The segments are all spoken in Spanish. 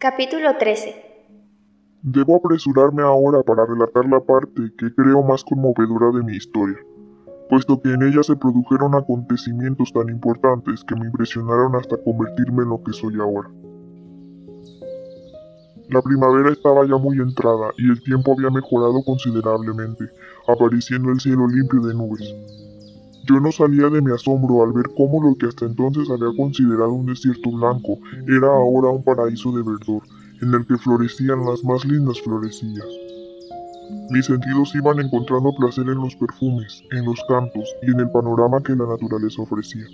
Capítulo 13 Debo apresurarme ahora para relatar la parte que creo más conmovedora de mi historia, puesto que en ella se produjeron acontecimientos tan importantes que me impresionaron hasta convertirme en lo que soy ahora. La primavera estaba ya muy entrada y el tiempo había mejorado considerablemente, apareciendo el cielo limpio de nubes. Yo no salía de mi asombro al ver cómo lo que hasta entonces había considerado un desierto blanco era ahora un paraíso de verdor, en el que florecían las más lindas florecillas. Mis sentidos iban encontrando placer en los perfumes, en los cantos y en el panorama que la naturaleza ofrecía.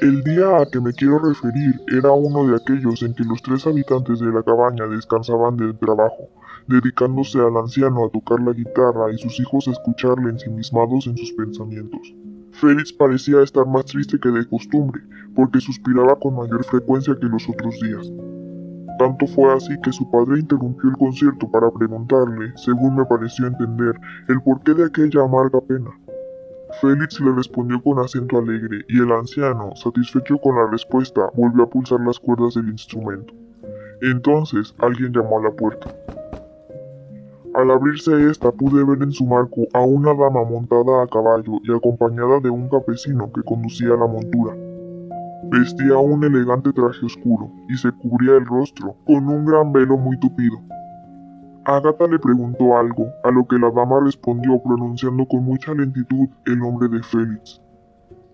El día a que me quiero referir era uno de aquellos en que los tres habitantes de la cabaña descansaban del trabajo, dedicándose al anciano a tocar la guitarra y sus hijos a escucharle ensimismados en sus pensamientos. Félix parecía estar más triste que de costumbre, porque suspiraba con mayor frecuencia que los otros días. Tanto fue así que su padre interrumpió el concierto para preguntarle, según me pareció entender, el porqué de aquella amarga pena. Félix le respondió con acento alegre, y el anciano, satisfecho con la respuesta, volvió a pulsar las cuerdas del instrumento. Entonces alguien llamó a la puerta. Al abrirse esta pude ver en su marco a una dama montada a caballo y acompañada de un campesino que conducía la montura. Vestía un elegante traje oscuro y se cubría el rostro con un gran velo muy tupido. Agatha le preguntó algo, a lo que la dama respondió pronunciando con mucha lentitud el nombre de Félix.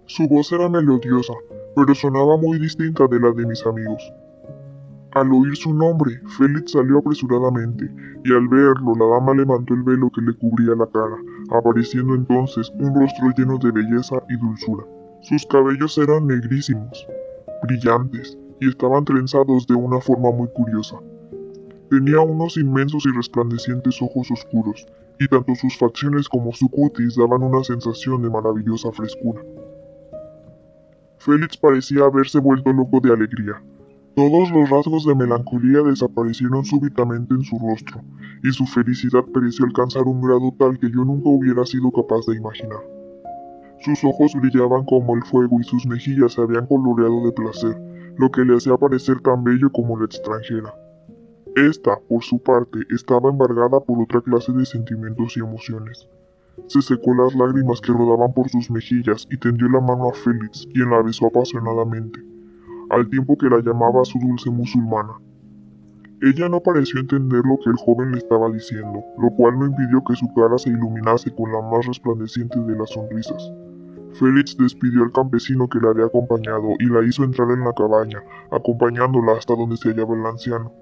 Su voz era melodiosa, pero sonaba muy distinta de la de mis amigos. Al oír su nombre, Félix salió apresuradamente, y al verlo la dama levantó el velo que le cubría la cara, apareciendo entonces un rostro lleno de belleza y dulzura. Sus cabellos eran negrísimos, brillantes, y estaban trenzados de una forma muy curiosa. Tenía unos inmensos y resplandecientes ojos oscuros, y tanto sus facciones como su cutis daban una sensación de maravillosa frescura. Félix parecía haberse vuelto loco de alegría, todos los rasgos de melancolía desaparecieron súbitamente en su rostro, y su felicidad pareció alcanzar un grado tal que yo nunca hubiera sido capaz de imaginar. Sus ojos brillaban como el fuego y sus mejillas se habían coloreado de placer, lo que le hacía parecer tan bello como la extranjera. Esta, por su parte, estaba embargada por otra clase de sentimientos y emociones. Se secó las lágrimas que rodaban por sus mejillas y tendió la mano a Félix, quien la besó apasionadamente al tiempo que la llamaba su dulce musulmana. Ella no pareció entender lo que el joven le estaba diciendo, lo cual no impidió que su cara se iluminase con la más resplandeciente de las sonrisas. Félix despidió al campesino que la había acompañado y la hizo entrar en la cabaña, acompañándola hasta donde se hallaba el anciano.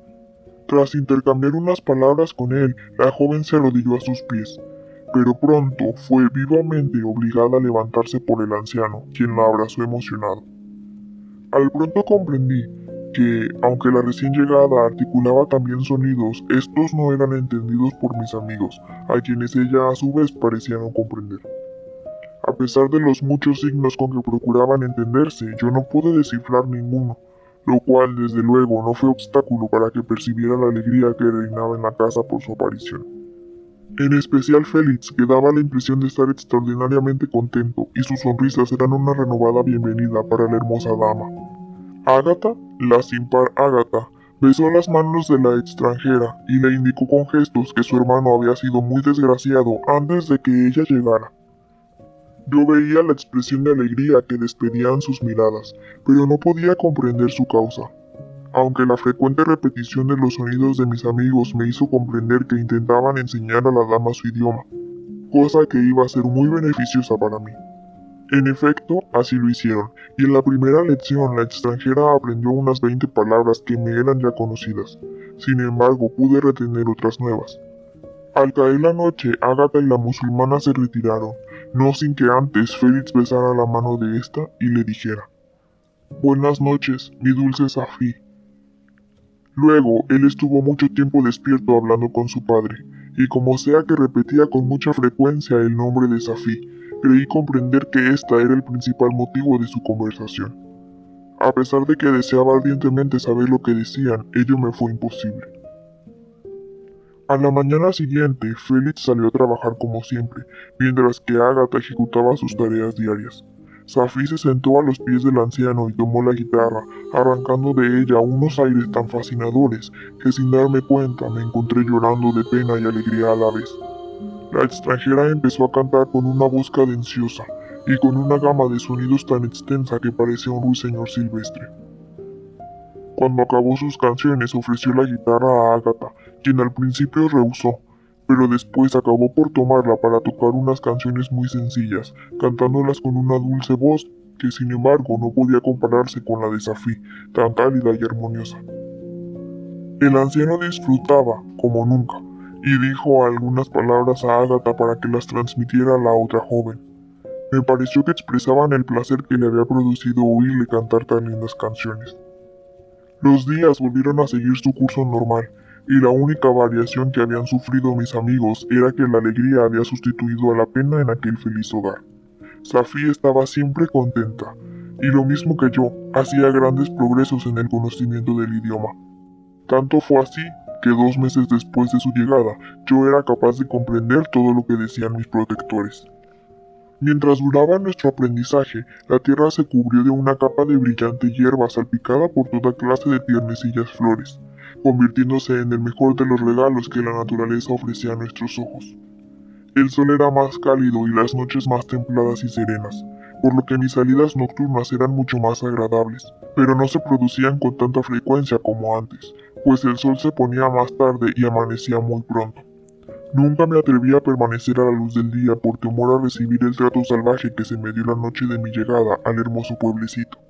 Tras intercambiar unas palabras con él, la joven se arrodilló a sus pies, pero pronto fue vivamente obligada a levantarse por el anciano, quien la abrazó emocionado. Al pronto comprendí que, aunque la recién llegada articulaba también sonidos, estos no eran entendidos por mis amigos, a quienes ella a su vez parecía no comprender. A pesar de los muchos signos con que procuraban entenderse, yo no pude descifrar ninguno, lo cual desde luego no fue obstáculo para que percibiera la alegría que reinaba en la casa por su aparición. En especial Félix, que daba la impresión de estar extraordinariamente contento, y sus sonrisas eran una renovada bienvenida para la hermosa dama. Ágata, la sin par Ágata, besó las manos de la extranjera y le indicó con gestos que su hermano había sido muy desgraciado antes de que ella llegara. Yo veía la expresión de alegría que despedían sus miradas, pero no podía comprender su causa. Aunque la frecuente repetición de los sonidos de mis amigos me hizo comprender que intentaban enseñar a la dama su idioma, cosa que iba a ser muy beneficiosa para mí. En efecto, así lo hicieron, y en la primera lección la extranjera aprendió unas 20 palabras que me eran ya conocidas. Sin embargo, pude retener otras nuevas. Al caer la noche, Agatha y la musulmana se retiraron, no sin que antes Félix besara la mano de ésta y le dijera, Buenas noches, mi dulce Safí. Luego, él estuvo mucho tiempo despierto hablando con su padre, y como sea que repetía con mucha frecuencia el nombre de Safí, creí comprender que ésta era el principal motivo de su conversación. A pesar de que deseaba ardientemente saber lo que decían, ello me fue imposible. A la mañana siguiente, Félix salió a trabajar como siempre, mientras que Agatha ejecutaba sus tareas diarias. Safi se sentó a los pies del anciano y tomó la guitarra, arrancando de ella unos aires tan fascinadores que sin darme cuenta me encontré llorando de pena y alegría a la vez. La extranjera empezó a cantar con una voz cadenciosa y con una gama de sonidos tan extensa que parecía un ruiseñor silvestre. Cuando acabó sus canciones ofreció la guitarra a Agatha, quien al principio rehusó, pero después acabó por tomarla para tocar unas canciones muy sencillas, cantándolas con una dulce voz que sin embargo no podía compararse con la de Safí, tan cálida y armoniosa. El anciano disfrutaba, como nunca, y dijo algunas palabras a Agatha para que las transmitiera a la otra joven. Me pareció que expresaban el placer que le había producido oírle cantar tan lindas canciones. Los días volvieron a seguir su curso normal, y la única variación que habían sufrido mis amigos era que la alegría había sustituido a la pena en aquel feliz hogar. Safí estaba siempre contenta, y lo mismo que yo, hacía grandes progresos en el conocimiento del idioma. Tanto fue así que dos meses después de su llegada, yo era capaz de comprender todo lo que decían mis protectores. Mientras duraba nuestro aprendizaje, la tierra se cubrió de una capa de brillante hierba salpicada por toda clase de tiernecillas flores, convirtiéndose en el mejor de los regalos que la naturaleza ofrecía a nuestros ojos. El sol era más cálido y las noches más templadas y serenas, por lo que mis salidas nocturnas eran mucho más agradables, pero no se producían con tanta frecuencia como antes, pues el sol se ponía más tarde y amanecía muy pronto. Nunca me atreví a permanecer a la luz del día por temor a recibir el trato salvaje que se me dio la noche de mi llegada al hermoso pueblecito.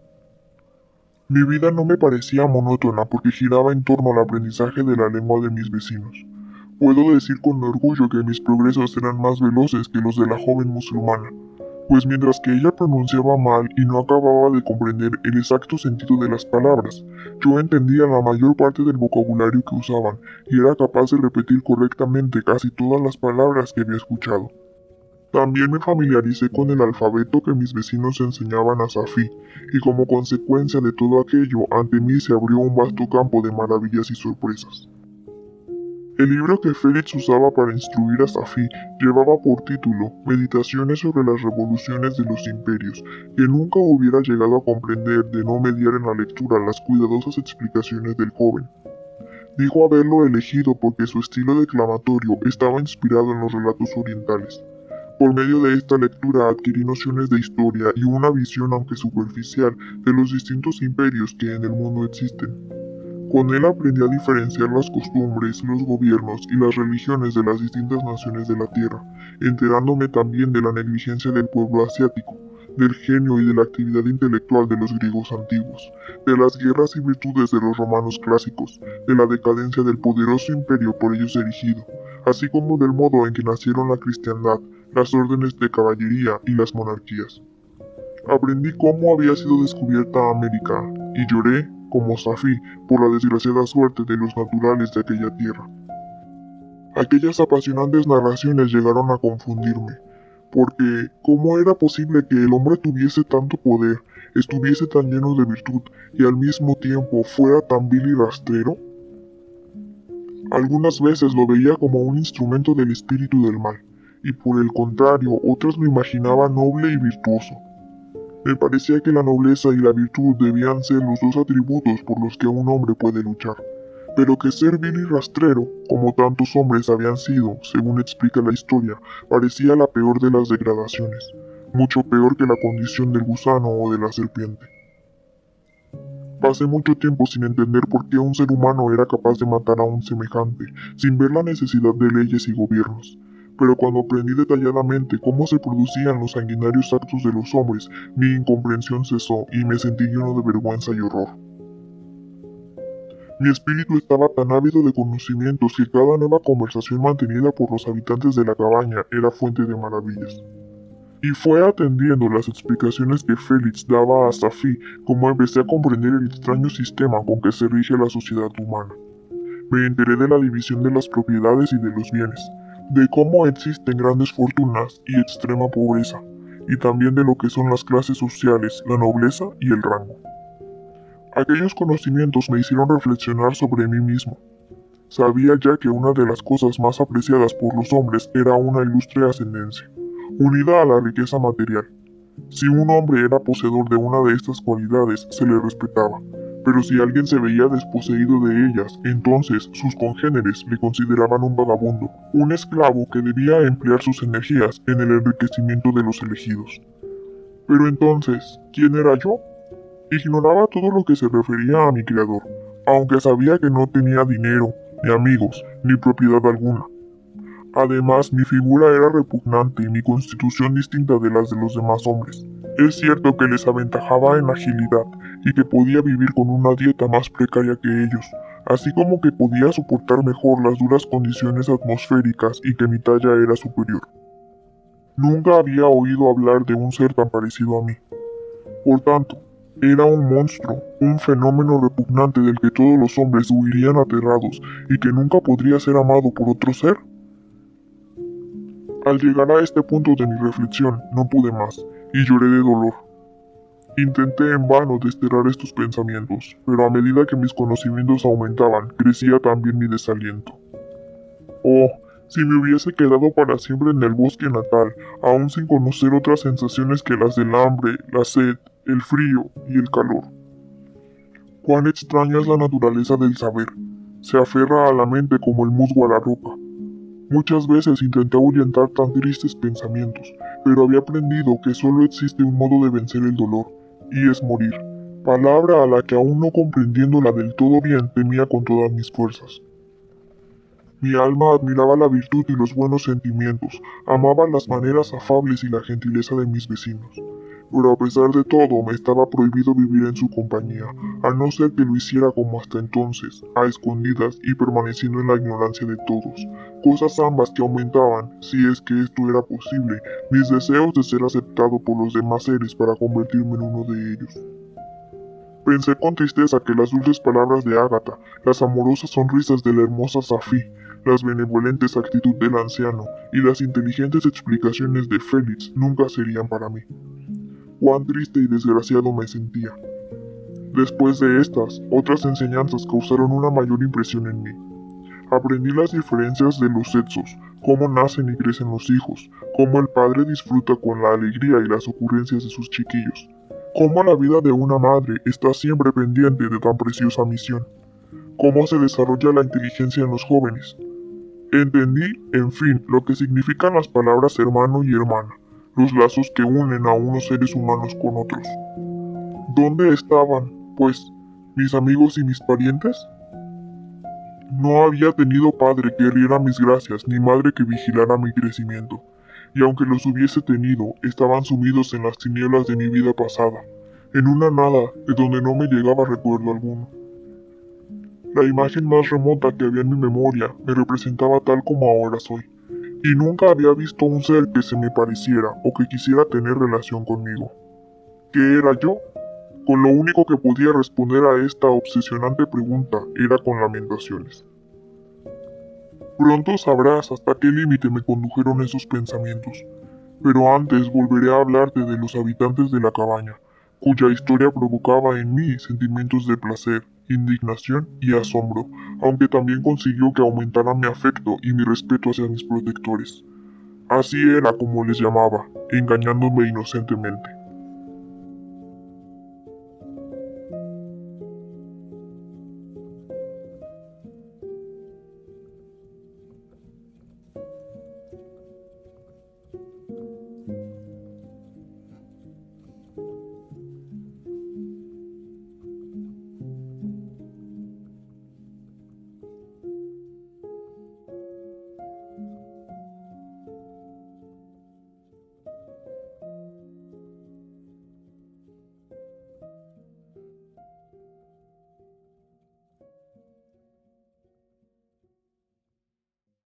Mi vida no me parecía monótona porque giraba en torno al aprendizaje de la lengua de mis vecinos. Puedo decir con orgullo que mis progresos eran más veloces que los de la joven musulmana, pues mientras que ella pronunciaba mal y no acababa de comprender el exacto sentido de las palabras, yo entendía la mayor parte del vocabulario que usaban y era capaz de repetir correctamente casi todas las palabras que había escuchado. También me familiaricé con el alfabeto que mis vecinos enseñaban a Safi, y como consecuencia de todo aquello, ante mí se abrió un vasto campo de maravillas y sorpresas. El libro que Félix usaba para instruir a Safi llevaba por título Meditaciones sobre las revoluciones de los imperios, que nunca hubiera llegado a comprender de no mediar en la lectura las cuidadosas explicaciones del joven. Dijo haberlo elegido porque su estilo declamatorio estaba inspirado en los relatos orientales. Por medio de esta lectura adquirí nociones de historia y una visión, aunque superficial, de los distintos imperios que en el mundo existen. Con él aprendí a diferenciar las costumbres, los gobiernos y las religiones de las distintas naciones de la Tierra, enterándome también de la negligencia del pueblo asiático, del genio y de la actividad intelectual de los griegos antiguos, de las guerras y virtudes de los romanos clásicos, de la decadencia del poderoso imperio por ellos erigido, así como del modo en que nacieron la cristiandad, las órdenes de caballería y las monarquías. Aprendí cómo había sido descubierta América, y lloré como Safi por la desgraciada suerte de los naturales de aquella tierra. Aquellas apasionantes narraciones llegaron a confundirme, porque ¿cómo era posible que el hombre tuviese tanto poder, estuviese tan lleno de virtud y al mismo tiempo fuera tan vil y rastrero? Algunas veces lo veía como un instrumento del espíritu del mal, y por el contrario otras lo imaginaba noble y virtuoso. Me parecía que la nobleza y la virtud debían ser los dos atributos por los que un hombre puede luchar, pero que ser vil y rastrero, como tantos hombres habían sido, según explica la historia, parecía la peor de las degradaciones, mucho peor que la condición del gusano o de la serpiente. Pasé mucho tiempo sin entender por qué un ser humano era capaz de matar a un semejante, sin ver la necesidad de leyes y gobiernos, pero cuando aprendí detalladamente cómo se producían los sanguinarios actos de los hombres, mi incomprensión cesó y me sentí lleno de vergüenza y horror. Mi espíritu estaba tan ávido de conocimientos que cada nueva conversación mantenida por los habitantes de la cabaña era fuente de maravillas. Y fue atendiendo las explicaciones que Félix daba a Safi como empecé a comprender el extraño sistema con que se rige la sociedad humana. Me enteré de la división de las propiedades y de los bienes, de cómo existen grandes fortunas y extrema pobreza, y también de lo que son las clases sociales, la nobleza y el rango. Aquellos conocimientos me hicieron reflexionar sobre mí mismo. Sabía ya que una de las cosas más apreciadas por los hombres era una ilustre ascendencia, unida a la riqueza material. Si un hombre era poseedor de una de estas cualidades, se le respetaba, pero si alguien se veía desposeído de ellas, entonces sus congéneres le consideraban un vagabundo, un esclavo que debía emplear sus energías en el enriquecimiento de los elegidos. Pero entonces, ¿quién era yo? Ignoraba todo lo que se refería a mi creador, aunque sabía que no tenía dinero, ni amigos, ni propiedad alguna. Además, mi figura era repugnante y mi constitución distinta de las de los demás hombres. Es cierto que les aventajaba en agilidad y que podía vivir con una dieta más precaria que ellos, así como que podía soportar mejor las duras condiciones atmosféricas y que mi talla era superior. Nunca había oído hablar de un ser tan parecido a mí. Por tanto, era un monstruo, un fenómeno repugnante del que todos los hombres huirían aterrados y que nunca podría ser amado por otro ser. Al llegar a este punto de mi reflexión, no pude más y lloré de dolor. Intenté en vano desterrar estos pensamientos, pero a medida que mis conocimientos aumentaban, crecía también mi desaliento. Oh, si me hubiese quedado para siempre en el bosque natal, aún sin conocer otras sensaciones que las del hambre, la sed, el frío y el calor. Cuán extraña es la naturaleza del saber. Se aferra a la mente como el musgo a la roca. Muchas veces intenté ahuyentar tan tristes pensamientos, pero había aprendido que solo existe un modo de vencer el dolor, y es morir, palabra a la que aún no comprendiéndola del todo bien temía con todas mis fuerzas. Mi alma admiraba la virtud y los buenos sentimientos, amaba las maneras afables y la gentileza de mis vecinos pero a pesar de todo me estaba prohibido vivir en su compañía, a no ser que lo hiciera como hasta entonces, a escondidas y permaneciendo en la ignorancia de todos, cosas ambas que aumentaban, si es que esto era posible, mis deseos de ser aceptado por los demás seres para convertirme en uno de ellos. Pensé con tristeza que las dulces palabras de Ágata, las amorosas sonrisas de la hermosa Safi, las benevolentes actitud del anciano y las inteligentes explicaciones de Félix nunca serían para mí cuán triste y desgraciado me sentía. Después de estas, otras enseñanzas causaron una mayor impresión en mí. Aprendí las diferencias de los sexos, cómo nacen y crecen los hijos, cómo el padre disfruta con la alegría y las ocurrencias de sus chiquillos, cómo la vida de una madre está siempre pendiente de tan preciosa misión, cómo se desarrolla la inteligencia en los jóvenes. Entendí, en fin, lo que significan las palabras hermano y hermana, los lazos que unen a unos seres humanos con otros. ¿Dónde estaban, pues, mis amigos y mis parientes? No había tenido padre que riera mis gracias, ni madre que vigilara mi crecimiento, y aunque los hubiese tenido, estaban sumidos en las tinieblas de mi vida pasada, en una nada de donde no me llegaba recuerdo alguno. La imagen más remota que había en mi memoria me representaba tal como ahora soy y nunca había visto un ser que se me pareciera o que quisiera tener relación conmigo. ¿Qué era yo? con lo único que podía responder a esta obsesionante pregunta era con lamentaciones. Pronto sabrás hasta qué límite me condujeron esos pensamientos, pero antes volveré a hablarte de los habitantes de la cabaña, cuya historia provocaba en mí sentimientos de placer, indignación y asombro, aunque también consiguió que aumentara mi afecto y mi respeto hacia mis protectores. Así era como les llamaba, engañándome inocentemente.